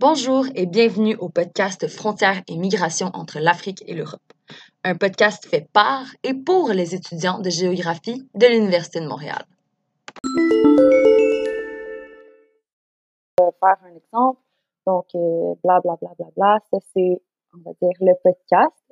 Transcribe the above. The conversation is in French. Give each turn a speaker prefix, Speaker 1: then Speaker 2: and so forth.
Speaker 1: Bonjour et bienvenue au podcast Frontières et migration entre l'Afrique et l'Europe. Un podcast fait par et pour les étudiants de géographie de l'Université de Montréal.
Speaker 2: Faire un exemple, donc euh, bla bla bla bla bla, ça c'est, on va dire, le podcast.